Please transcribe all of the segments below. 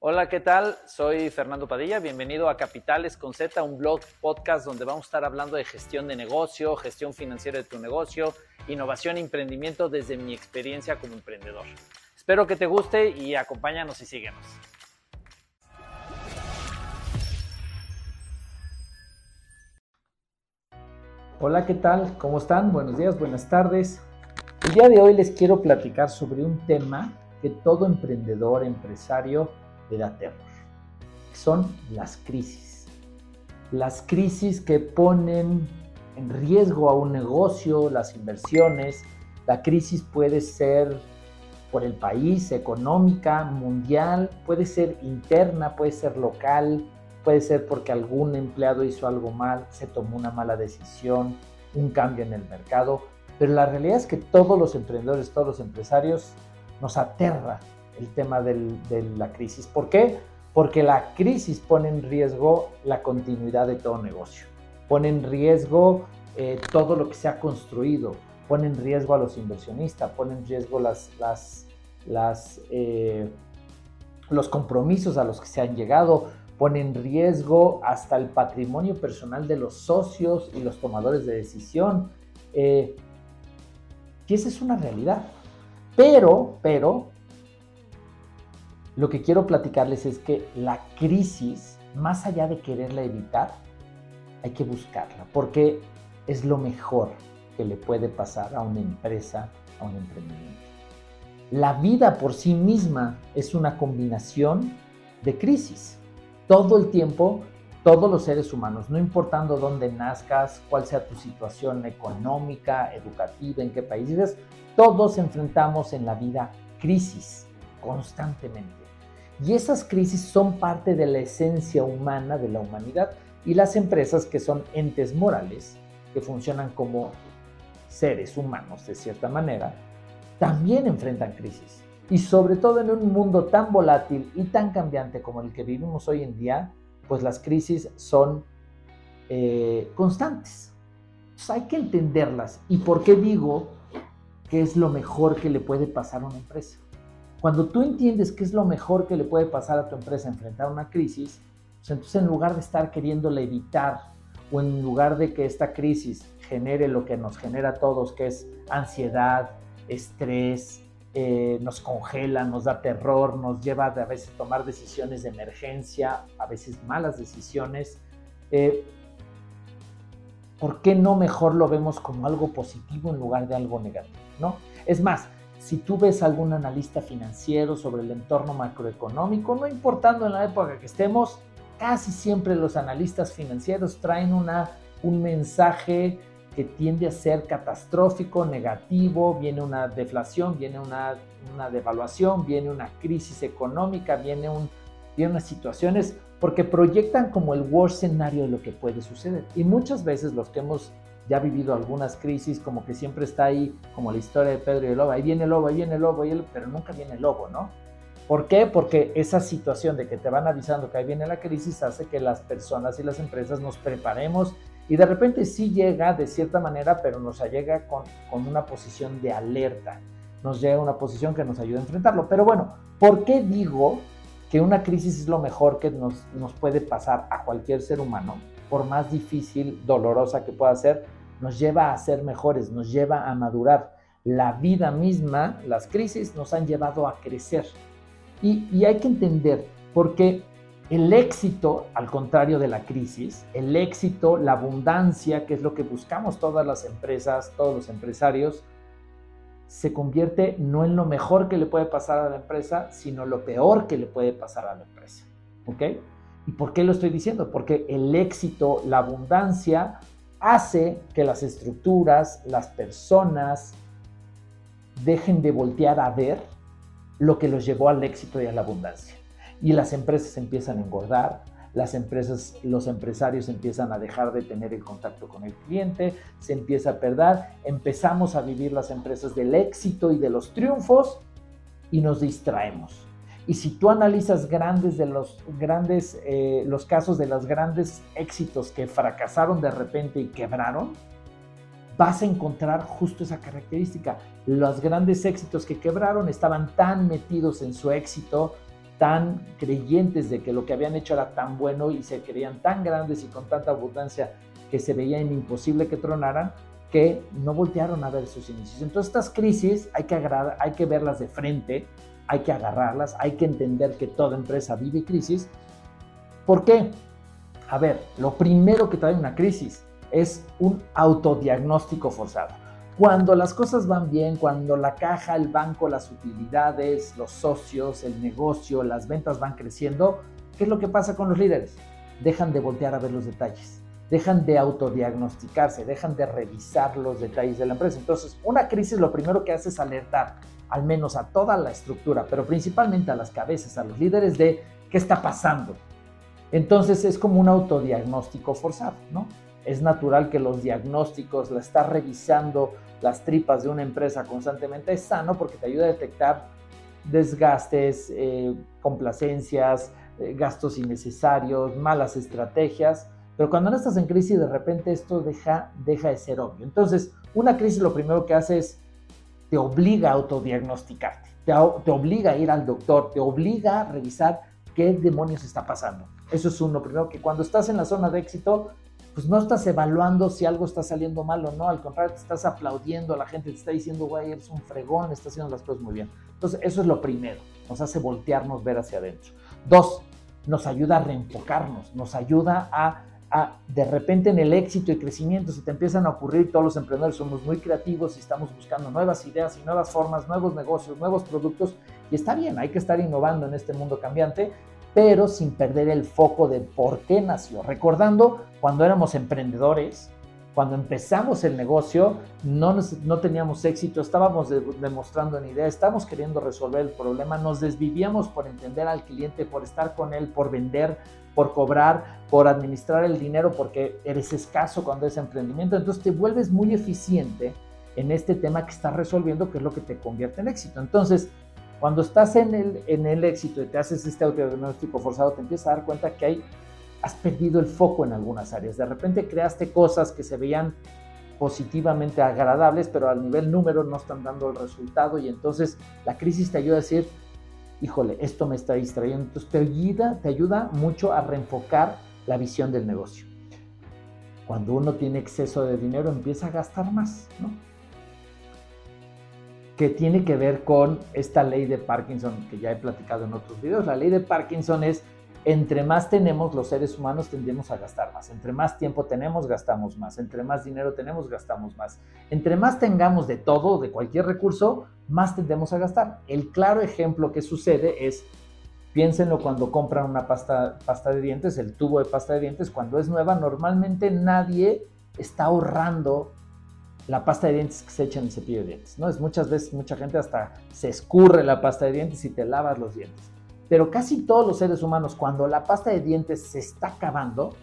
Hola, ¿qué tal? Soy Fernando Padilla, bienvenido a Capitales con Z, un blog podcast donde vamos a estar hablando de gestión de negocio, gestión financiera de tu negocio, innovación e emprendimiento desde mi experiencia como emprendedor. Espero que te guste y acompáñanos y síguenos. Hola, ¿qué tal? ¿Cómo están? Buenos días, buenas tardes. El día de hoy les quiero platicar sobre un tema que todo emprendedor, empresario, le da terror. Son las crisis. Las crisis que ponen en riesgo a un negocio, las inversiones. La crisis puede ser por el país, económica, mundial, puede ser interna, puede ser local, puede ser porque algún empleado hizo algo mal, se tomó una mala decisión, un cambio en el mercado. Pero la realidad es que todos los emprendedores, todos los empresarios nos aterra el tema de la crisis. ¿Por qué? Porque la crisis pone en riesgo la continuidad de todo negocio, pone en riesgo eh, todo lo que se ha construido, pone en riesgo a los inversionistas, pone en riesgo las, eh, los compromisos a los que se han llegado, pone en riesgo hasta el patrimonio personal de los socios y los tomadores de decisión. Eh, y esa es una realidad. Pero, pero, lo que quiero platicarles es que la crisis, más allá de quererla evitar, hay que buscarla, porque es lo mejor que le puede pasar a una empresa, a un emprendimiento. La vida por sí misma es una combinación de crisis. Todo el tiempo, todos los seres humanos, no importando dónde nazcas, cuál sea tu situación económica, educativa, en qué país vives, todos enfrentamos en la vida crisis constantemente. Y esas crisis son parte de la esencia humana de la humanidad y las empresas que son entes morales, que funcionan como seres humanos de cierta manera, también enfrentan crisis. Y sobre todo en un mundo tan volátil y tan cambiante como el que vivimos hoy en día, pues las crisis son eh, constantes. hay que entenderlas. ¿Y por qué digo que es lo mejor que le puede pasar a una empresa? Cuando tú entiendes qué es lo mejor que le puede pasar a tu empresa enfrentar una crisis, pues entonces en lugar de estar queriéndola evitar o en lugar de que esta crisis genere lo que nos genera a todos, que es ansiedad, estrés, eh, nos congela, nos da terror, nos lleva a veces a tomar decisiones de emergencia, a veces malas decisiones. Eh, ¿Por qué no mejor lo vemos como algo positivo en lugar de algo negativo? ¿no? Es más, si tú ves algún analista financiero sobre el entorno macroeconómico, no importando en la época que estemos, casi siempre los analistas financieros traen una, un mensaje que tiende a ser catastrófico, negativo, viene una deflación, viene una, una devaluación, viene una crisis económica, viene, un, viene unas situaciones, porque proyectan como el worst escenario de lo que puede suceder. Y muchas veces los que hemos ya ha vivido algunas crisis, como que siempre está ahí, como la historia de Pedro y el lobo, ahí viene el lobo, ahí viene el lobo, pero nunca viene el lobo, ¿no? ¿Por qué? Porque esa situación de que te van avisando que ahí viene la crisis hace que las personas y las empresas nos preparemos y de repente sí llega de cierta manera, pero nos llega con, con una posición de alerta, nos llega una posición que nos ayuda a enfrentarlo. Pero bueno, ¿por qué digo que una crisis es lo mejor que nos, nos puede pasar a cualquier ser humano? Por más difícil, dolorosa que pueda ser, nos lleva a ser mejores, nos lleva a madurar. La vida misma, las crisis nos han llevado a crecer. Y, hay que entender, porque el éxito, al contrario de la crisis, el éxito, la abundancia, que es lo que buscamos todas las empresas, todos los empresarios, se convierte no en lo mejor que le puede pasar a la empresa, sino lo peor que le puede pasar a la empresa. ¿Ok? ¿Y por qué lo estoy diciendo? Porque el éxito, la abundancia, hace que las estructuras, las personas dejen de voltear a ver lo que los llevó al éxito y a la abundancia. Y las empresas empiezan a engordar, las empresas, los empresarios empiezan a dejar de tener el contacto con el cliente, se empieza a perder, empezamos a vivir las empresas del éxito y de los triunfos y nos distraemos. Y si tú analizas grandes de los grandes, eh, los casos de los grandes éxitos que fracasaron de repente y quebraron, vas a encontrar justo esa característica. Los grandes éxitos que quebraron estaban tan metidos en su éxito tan creyentes de que lo que habían hecho era tan bueno y se creían tan grandes y con tanta abundancia que se veía imposible que tronaran, que no voltearon a ver sus inicios. Entonces estas crisis hay que, hay que verlas de frente, hay que agarrarlas, hay que entender que toda empresa vive crisis. ¿Por qué? A ver, lo primero que trae una crisis es un autodiagnóstico forzado. Cuando las cosas van bien, cuando la caja, el banco, las utilidades, los socios, el negocio, las ventas van creciendo, ¿qué es lo que pasa con los líderes? Dejan de voltear a ver los detalles, dejan de autodiagnosticarse, dejan de revisar los detalles de la empresa. Entonces, una crisis lo primero que hace es alertar al menos a toda la estructura, pero principalmente a las cabezas, a los líderes de qué está pasando. Entonces es como un autodiagnóstico forzado, ¿no? Es natural que los diagnósticos, la estar revisando las tripas de una empresa constantemente es sano porque te ayuda a detectar desgastes, eh, complacencias, eh, gastos innecesarios, malas estrategias. Pero cuando no estás en crisis, de repente esto deja, deja de ser obvio. Entonces, una crisis lo primero que hace es te obliga a autodiagnosticarte, te, obliga a ir al doctor, te obliga a revisar qué demonios está pasando. Eso es uno. Primero que cuando estás en la zona de éxito, pues no estás evaluando si algo está saliendo mal o no, al contrario, te estás aplaudiendo, la gente te está diciendo, güey, eres un fregón, estás haciendo las cosas muy bien. Entonces, eso es lo primero, nos hace voltearnos, ver hacia adentro. Dos, nos ayuda a reenfocarnos, nos ayuda a, a, de repente en el éxito y crecimiento, se te empiezan a ocurrir, todos los emprendedores somos muy creativos y estamos buscando nuevas ideas y nuevas formas, nuevos negocios, nuevos productos, y está bien, hay que estar innovando en este mundo cambiante, pero sin perder el foco de por qué nació. Recordando cuando éramos emprendedores, cuando empezamos el negocio, no, no teníamos éxito, estábamos demostrando una idea, estábamos queriendo resolver el problema, nos desvivíamos por entender al cliente, por estar con él, por vender, por cobrar, por administrar el dinero, porque eres escaso cuando es emprendimiento. Entonces te vuelves muy eficiente en este tema que estás resolviendo, que es lo que te convierte en éxito. Entonces, cuando estás en el, en el éxito y te haces este autodiagnóstico forzado, te empiezas a dar cuenta que hay, has perdido el foco en algunas áreas. De repente creaste cosas que se veían positivamente agradables, pero al nivel número no están dando el resultado y entonces la crisis te ayuda a decir, híjole, esto me está distrayendo. Entonces te ayuda, te ayuda mucho a reenfocar la visión del negocio. Cuando uno tiene exceso de dinero empieza a gastar más, ¿no? que tiene que ver con esta ley de Parkinson que ya he platicado en otros videos. La ley de Parkinson es, entre más tenemos los seres humanos tendemos a gastar más. Entre más tiempo tenemos, gastamos más. Entre más dinero tenemos, gastamos más. Entre más tengamos de todo, de cualquier recurso, más tendemos a gastar. El claro ejemplo que sucede es, piénsenlo cuando compran una pasta, pasta de dientes, el tubo de pasta de dientes, cuando es nueva, normalmente nadie está ahorrando la pasta de dientes que se echa en el cepillo de dientes, ¿no? Es muchas veces, mucha gente hasta se escurre la pasta de dientes y te lavas los dientes. Pero casi todos los seres humanos, cuando la pasta de dientes se está acabando,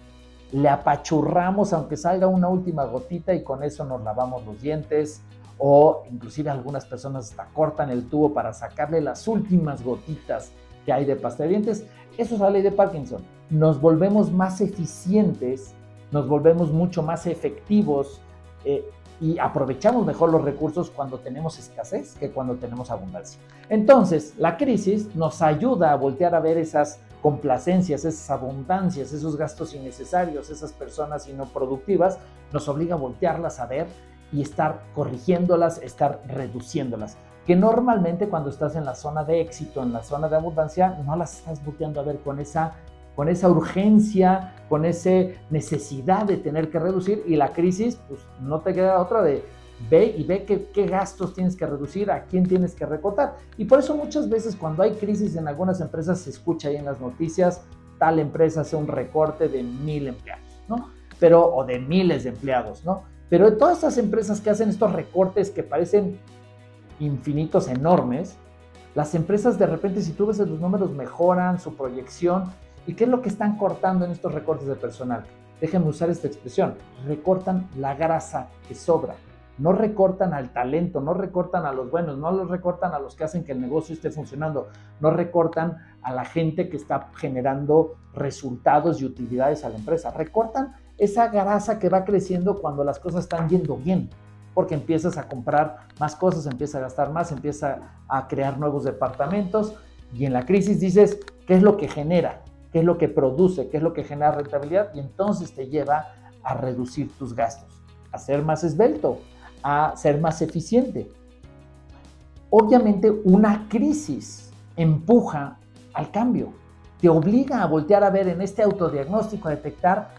le apachurramos aunque salga una última gotita y con eso nos lavamos los dientes o inclusive algunas personas hasta cortan el tubo para sacarle las últimas gotitas que hay de pasta de dientes. Eso es la ley de Parkinson. Nos volvemos más eficientes, nos volvemos mucho más efectivos eh, y aprovechamos mejor los recursos cuando tenemos escasez que cuando tenemos abundancia. Entonces, la crisis nos ayuda a voltear a ver esas complacencias, esas abundancias, esos gastos innecesarios, esas personas productivas, nos obliga a voltearlas a ver y estar corrigiéndolas, estar reduciéndolas. Que normalmente cuando estás en la zona de éxito, en la zona de abundancia, no las estás volteando a ver con esa con esa urgencia, con esa necesidad de tener que reducir y la crisis, pues no te queda otra de ve y ve qué, qué, gastos tienes que reducir, a quién tienes que recortar. Y por eso muchas veces cuando hay crisis en algunas empresas se escucha ahí en las noticias, tal empresa hace un recorte de mil empleados, ¿no? Pero, o de miles de empleados, ¿no? Pero de todas estas empresas que hacen estos recortes que parecen infinitos, enormes, las empresas de repente, si tú ves los números, mejoran su proyección, ¿Y qué es lo que están cortando en estos recortes de personal? Déjenme usar esta expresión. Recortan la grasa que sobra. No recortan al talento, no recortan a los buenos, no los recortan a los que hacen que el negocio esté funcionando, no recortan a la gente que está generando resultados y utilidades a la empresa. Recortan esa grasa que va creciendo cuando las cosas están yendo bien, porque empiezas a comprar más cosas, empiezas a gastar más, empiezas a crear nuevos departamentos, Y en la crisis dices, ¿qué es lo que genera? ¿Qué es lo que produce? ¿Qué es lo que genera rentabilidad? Y entonces te lleva a reducir tus gastos, a ser más esbelto, a ser más eficiente. Obviamente una crisis empuja al cambio, te obliga a voltear a ver en este autodiagnóstico, a detectar,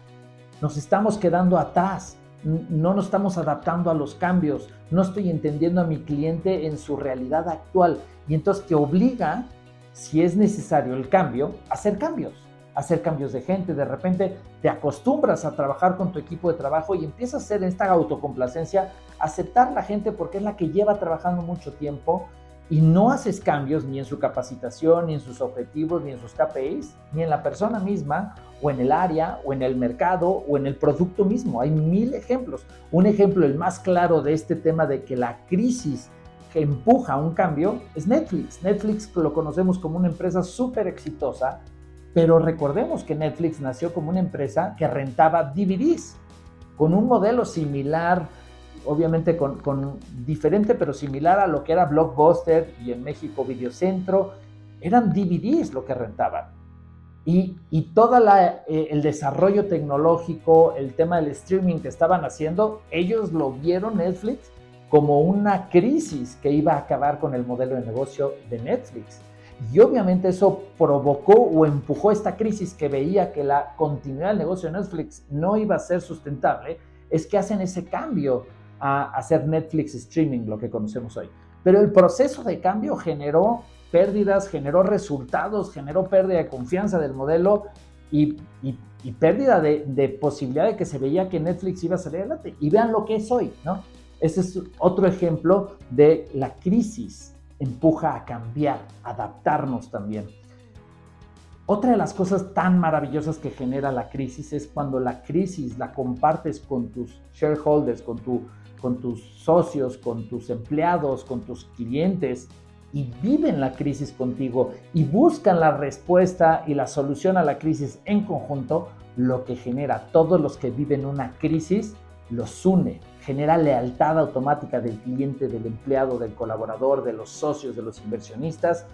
nos estamos quedando atrás, no nos estamos adaptando a los cambios, no estoy entendiendo a mi cliente en su realidad actual y entonces te obliga, si es necesario el cambio, a hacer cambios, hacer cambios de gente, de repente te acostumbras a trabajar con tu equipo de trabajo y empiezas a hacer esta autocomplacencia, aceptar la gente porque es la que lleva trabajando mucho tiempo y no haces cambios ni en su capacitación, ni en sus objetivos, ni en sus KPIs, ni en la persona misma, o en el área, o en el mercado, o en el producto mismo. Hay mil ejemplos. Un ejemplo, el más claro de este tema de que la crisis que empuja un cambio es Netflix. Netflix lo conocemos como una empresa súper exitosa, pero recordemos que Netflix nació como una empresa que rentaba DVDs, con un modelo similar obviamente con, diferente pero similar a lo que era Blockbuster y en México Videocentro, eran DVDs lo que rentaban. Y, y todo eh, el desarrollo tecnológico, el tema del streaming que estaban haciendo, ellos lo vieron Netflix como una crisis que iba a acabar con el modelo de negocio de Netflix. Y obviamente eso provocó o empujó esta crisis que veía que la continuidad del negocio de Netflix no iba a ser sustentable, es que hacen ese cambio a hacer Netflix streaming, lo que conocemos hoy. Pero el proceso de cambio generó pérdidas, generó resultados, generó pérdida de confianza del modelo y, pérdida de, posibilidad de que se veía que Netflix iba a salir adelante. Y vean lo que es hoy, ¿no? Ese es otro ejemplo de la crisis empuja a cambiar, adaptarnos también. Otra de las cosas tan maravillosas que genera la crisis es cuando la crisis la compartes con tus shareholders, con tu con tus socios, con tus empleados, con tus clientes y viven la crisis contigo y buscan la respuesta y la solución a la crisis en conjunto, lo que genera todos los que viven una crisis los une, genera lealtad automática del cliente, del empleado, del colaborador, de los socios, de los inversionistas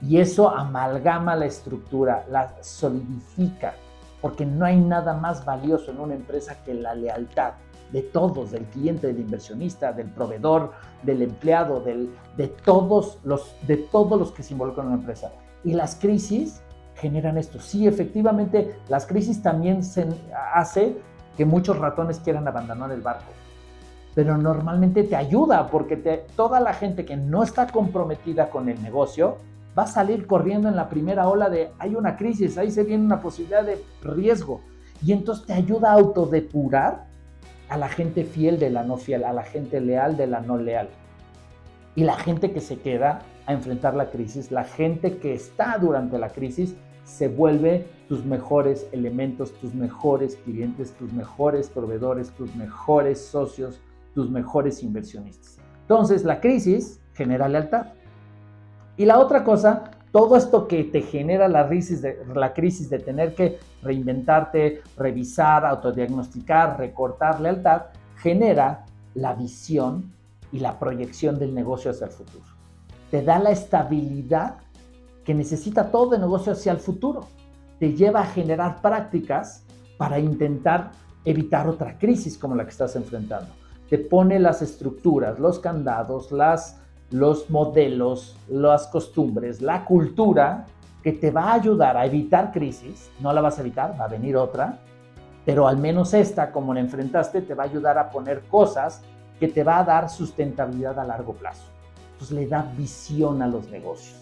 y eso amalgama la estructura, la solidifica, porque no hay nada más valioso en una empresa que la lealtad de todos, del cliente, del inversionista, del proveedor, del empleado, de, todos los, de todos los que se involucran en una empresa. Y las crisis generan esto. Sí, efectivamente, las crisis también se hace que muchos ratones quieran abandonar el barco. Pero normalmente te ayuda porque toda la gente que no está comprometida con el negocio va a salir corriendo en la primera ola de hay una crisis, ahí se viene una posibilidad de riesgo. Y entonces te ayuda a autodepurar a la gente fiel de la no fiel, a la gente leal de la no leal. Y la gente que se queda a enfrentar la crisis, la gente que está durante la crisis, se vuelve tus mejores elementos, tus mejores clientes, tus mejores proveedores, tus mejores socios, tus mejores inversionistas. Entonces, la crisis genera lealtad. Y la otra cosa todo esto que te genera la crisis, de, la crisis de tener que reinventarte, revisar, autodiagnosticar, recortar lealtad, genera la visión y la proyección del negocio hacia el futuro. Te da la estabilidad que necesita todo el negocio hacia el futuro. Te lleva a generar prácticas para intentar evitar otra crisis como la que estás enfrentando. Te pone las estructuras, los candados, las los modelos, las costumbres, la cultura que te va a ayudar a evitar crisis. No la vas a evitar, va a venir otra, pero al menos esta, como la enfrentaste, te va a ayudar a poner cosas que te va a dar sustentabilidad a largo plazo. Entonces le da visión a los negocios.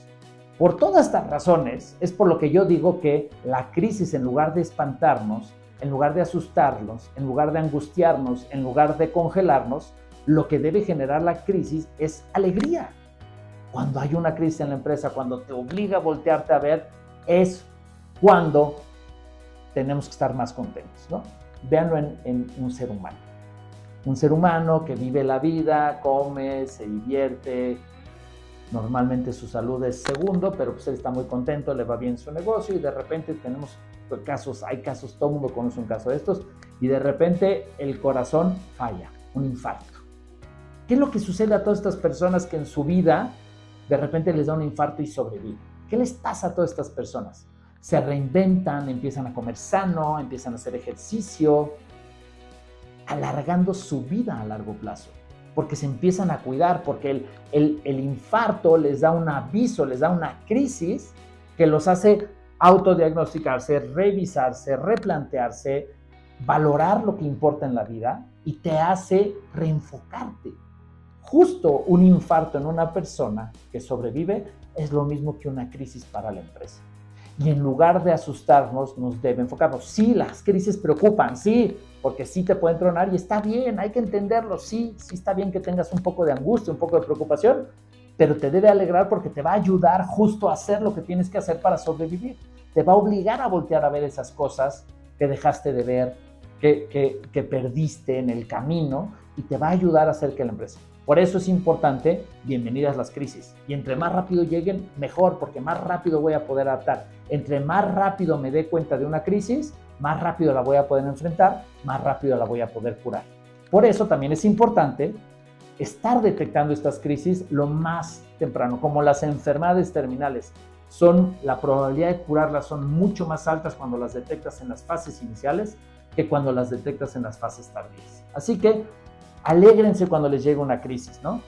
Por todas estas razones, es por lo que yo digo que la crisis, en lugar de espantarnos, en lugar de asustarnos, en lugar de angustiarnos, en lugar de congelarnos, lo que debe generar la crisis es alegría. Cuando hay una crisis en la empresa, cuando te obliga a voltearte a ver, es cuando tenemos que estar más contentos, ¿no? Véanlo en, un ser humano. Un ser humano que vive la vida, come, se divierte, normalmente su salud es segundo, pero pues él está muy contento, le va bien su negocio y de repente tenemos hay casos, todo mundo conoce un caso de estos, y de repente el corazón falla, un infarto. ¿Qué es lo que sucede a todas estas personas que en su vida de repente les da un infarto y sobreviven? ¿Qué les pasa a todas estas personas? Se reinventan, empiezan a comer sano, empiezan a hacer ejercicio, alargando su vida a largo plazo, porque se empiezan a cuidar, porque el infarto les da un aviso, les da una crisis que los hace autodiagnosticarse, revisarse, replantearse, valorar lo que importa en la vida y te hace reenfocarte. Justo un infarto en una persona que sobrevive es lo mismo que una crisis para la empresa. Y en lugar de asustarnos, nos debe enfocarnos. Sí, las crisis preocupan, sí, porque sí te pueden tronar y está bien, hay que entenderlo, sí, sí está bien que tengas un poco de angustia, un poco de preocupación, pero te debe alegrar porque te va a ayudar justo a hacer lo que tienes que hacer para sobrevivir. Te va a obligar a voltear a ver esas cosas que dejaste de ver, que, que, perdiste en el camino y te va a ayudar a hacer que la empresa. Por eso es importante, bienvenidas las crisis. Y entre más rápido lleguen, mejor, porque más rápido voy a poder adaptar. Entre más rápido me dé cuenta de una crisis, más rápido la voy a poder enfrentar, más rápido la voy a poder curar. Por eso también es importante estar detectando estas crisis lo más temprano, como las enfermedades terminales. Son, la probabilidad de curarlas son mucho más altas cuando las detectas en las fases iniciales que cuando las detectas en las fases tardías. Así que alégrense cuando les llega una crisis, ¿no?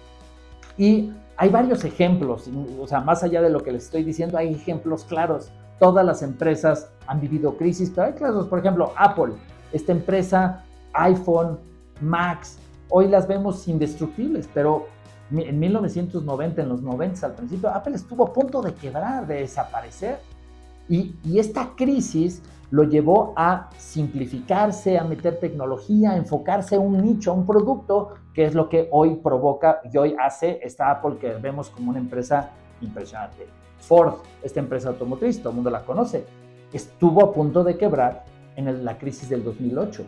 Y hay varios ejemplos, o sea, más allá de lo que les estoy diciendo, hay ejemplos claros. Todas las empresas han vivido crisis, pero hay casos, por ejemplo, Apple, esta empresa, iPhone, Max, hoy las vemos indestructibles, pero en 1990, en los 90 al principio, Apple estuvo a punto de quebrar, de desaparecer. Y, y, esta crisis lo llevó a simplificarse, a meter tecnología, a enfocarse a un nicho, a un producto, que es lo que hoy provoca y hoy hace esta Apple que vemos como una empresa impresionante. Ford, esta empresa automotriz, todo el mundo la conoce, estuvo a punto de quebrar en la crisis del 2008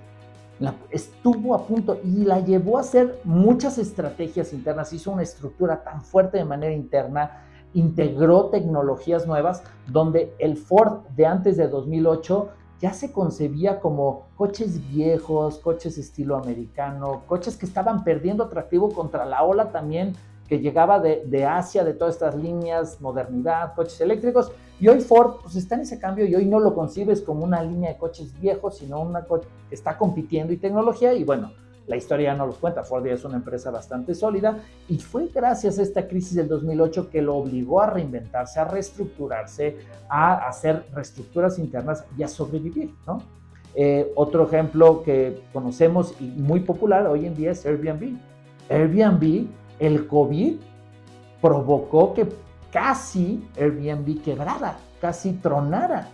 estuvo a punto y la llevó a hacer muchas estrategias internas, hizo una estructura tan fuerte de manera interna, integró tecnologías nuevas, donde el Ford de antes de 2008 ya se concebía como coches viejos, coches estilo americano, coches que estaban perdiendo atractivo contra la ola también que llegaba de, Asia, de todas estas líneas, modernidad, coches eléctricos. Y hoy Ford pues está en ese cambio y hoy no lo concibes como una línea de coches viejos, sino una que está compitiendo y tecnología. Y bueno, la historia ya no los cuenta. Ford ya es una empresa bastante sólida y fue gracias a esta crisis del 2008 que lo obligó a reinventarse, a reestructurarse, a hacer reestructuras internas y a sobrevivir, ¿no? Eh, otro ejemplo que conocemos y muy popular hoy en día es Airbnb. Airbnb el COVID provocó que casi Airbnb quebrara, casi tronara.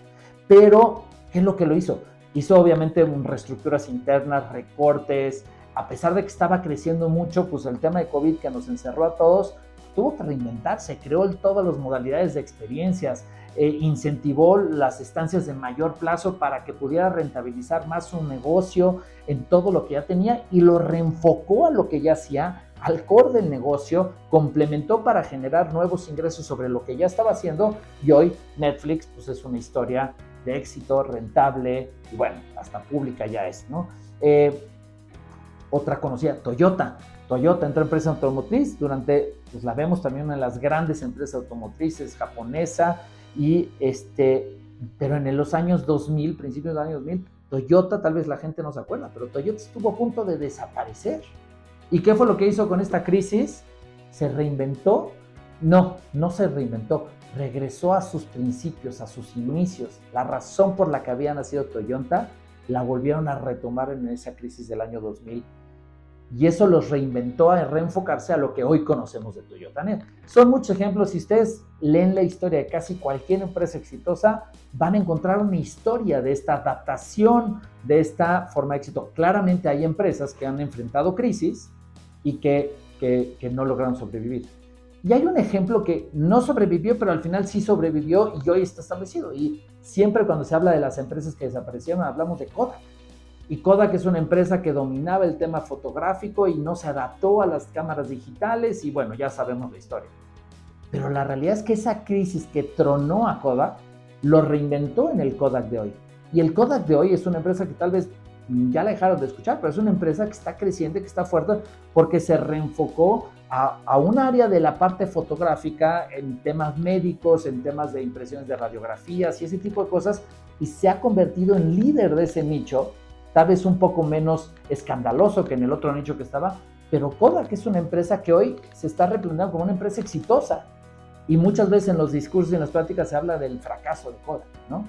Pero, ¿qué es lo que lo hizo? Hizo obviamente reestructuras internas, recortes. A pesar de que estaba creciendo mucho, pues el tema de COVID que nos encerró a todos, tuvo que reinventarse, creó todas las modalidades de experiencias, eh, incentivó las estancias de mayor plazo para que pudiera rentabilizar más su negocio en todo lo que ya tenía y lo reenfocó a lo que ya hacía al core del negocio, complementó para generar nuevos ingresos sobre lo que ya estaba haciendo y hoy Netflix pues es una historia de éxito, rentable y bueno, hasta pública ya es, ¿no? Eh, otra conocida, Toyota. Toyota entró empresa automotriz durante, pues la vemos también una de las grandes empresas automotrices japonesa y este, pero en los años 2000, principios del año 2000, Toyota, tal vez la gente no se acuerda, pero Toyota estuvo a punto de desaparecer. ¿Y qué fue lo que hizo con esta crisis? ¿Se reinventó? No, no se reinventó. Regresó a sus principios, a sus inicios. La razón por la que había nacido Toyota la volvieron a retomar en esa crisis del año 2000 y eso los reinventó a reenfocarse a lo que hoy conocemos de Toyota. Son muchos ejemplos. Si ustedes leen la historia de casi cualquier empresa exitosa, van a encontrar una historia de esta adaptación, de esta forma de éxito. Claramente hay empresas que han enfrentado crisis y que, no lograron sobrevivir. Y hay un ejemplo que no sobrevivió, pero al final sí sobrevivió y hoy está establecido. Y siempre cuando se habla de las empresas que desaparecieron, hablamos de Kodak. Y Kodak es una empresa que dominaba el tema fotográfico y no se adaptó a las cámaras digitales y bueno, ya sabemos la historia. Pero la realidad es que esa crisis que tronó a Kodak lo reinventó en el Kodak de hoy. Y el Kodak de hoy es una empresa que tal vez ya la dejaron de escuchar, pero es una empresa que está creciente, que está fuerte, porque se reenfocó a, a, un área de la parte fotográfica en temas médicos, en temas de impresiones de radiografías y ese tipo de cosas, y se ha convertido en líder de ese nicho, tal vez un poco menos escandaloso que en el otro nicho que estaba, pero Kodak es una empresa que hoy se está replanteando como una empresa exitosa. Y muchas veces en los discursos y en las prácticas se habla del fracaso de Kodak, ¿no?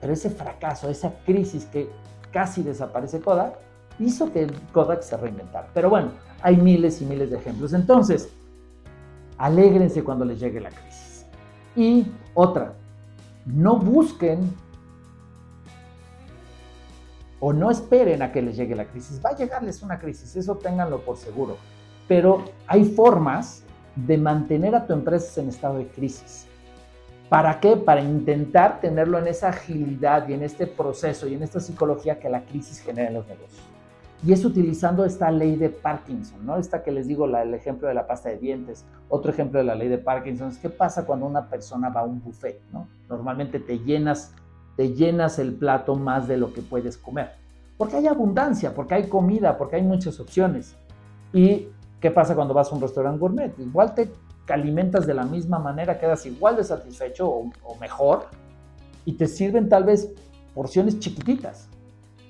Pero ese fracaso, esa crisis que casi desaparece Kodak, hizo que Kodak se reinventara. Pero bueno, hay miles y miles de ejemplos. Entonces, alégrense cuando les llegue la crisis. Y otra, no busquen o no esperen a que les llegue la crisis. Va a llegarles una crisis, eso ténganlo por seguro. Pero hay formas de mantener a tu empresa en estado de crisis. ¿Para qué? Para intentar tenerlo en esa agilidad y en este proceso y en esta psicología que la crisis genera en los negocios. Y es utilizando esta ley de Parkinson, ¿no? Esta que les digo, el ejemplo de la pasta de dientes. Otro ejemplo de la ley de Parkinson es qué pasa cuando una persona va a un buffet, ¿no? Normalmente te llenas te llenas el plato más de lo que puedes comer. Porque hay abundancia, porque hay comida, porque hay muchas opciones. ¿Y qué pasa cuando vas a un restaurante gourmet? Igual te alimentas de la misma manera, quedas igual de satisfecho o, mejor y te sirven tal vez porciones chiquititas.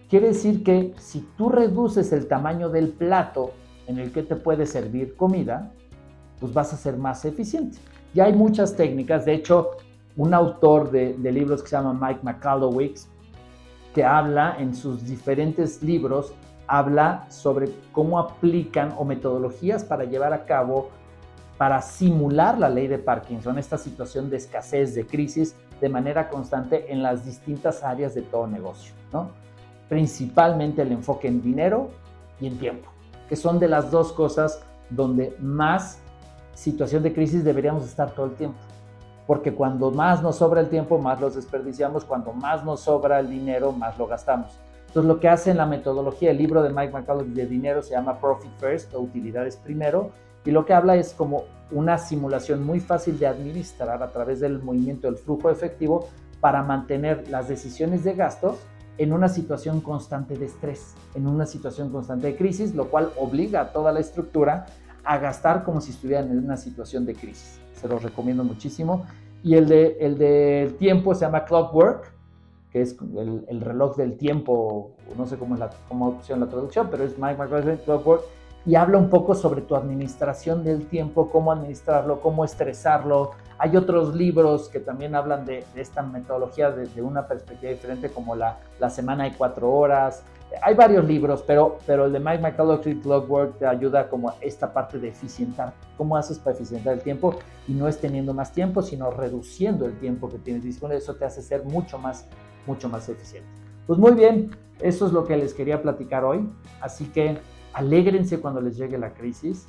Quiere decir que si tú reduces el tamaño del plato en el que te puede servir comida, pues vas a ser más eficiente. Ya hay muchas técnicas, de hecho, un autor de, libros que se llama Mike McCallowicz, que habla en sus diferentes libros, habla sobre cómo aplican o metodologías para llevar a cabo, para simular la ley de Parkinson, esta situación de escasez, de crisis, de manera constante en las distintas áreas de todo negocio. ¿no? Principalmente el enfoque en dinero y en tiempo, que son de las dos cosas donde más situación de crisis deberíamos estar todo el tiempo porque cuando más nos sobra el tiempo, más los desperdiciamos, cuando más nos sobra el dinero, más lo gastamos. Entonces, lo que hace en la metodología, el libro de Mike McCullough de dinero se llama Profit First o Utilidades Primero, y lo que habla es como una simulación muy fácil de administrar a través del movimiento del flujo efectivo para mantener las decisiones de gastos en una situación constante de estrés, en una situación constante de crisis, lo cual obliga a toda la estructura a gastar como si estuvieran en una situación de crisis se los recomiendo muchísimo. Y el de el del tiempo se llama Clockwork, que es el, reloj del tiempo, no sé cómo es la cómo opción la traducción, pero es Mike McGrath Clockwork, y habla un poco sobre tu administración del tiempo, cómo administrarlo, cómo estresarlo. Hay otros libros que también hablan de, esta metodología desde una perspectiva diferente, como la, la semana de cuatro horas, hay varios libros, pero, pero el de Mike McCullough, Clockwork, te ayuda como esta parte de eficientar. ¿Cómo haces para eficientar el tiempo? Y no es teniendo más tiempo, sino reduciendo el tiempo que tienes disponible. Eso te hace ser mucho más, mucho más eficiente. Pues muy bien, eso es lo que les quería platicar hoy. Así que alégrense cuando les llegue la crisis,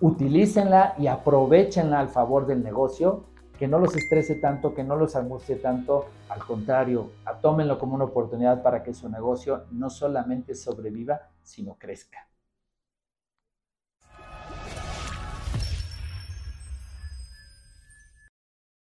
utilícenla y aprovechenla al favor del negocio que no los estrese tanto, que no los angustie tanto, al contrario, tómenlo como una oportunidad para que su negocio no solamente sobreviva, sino crezca.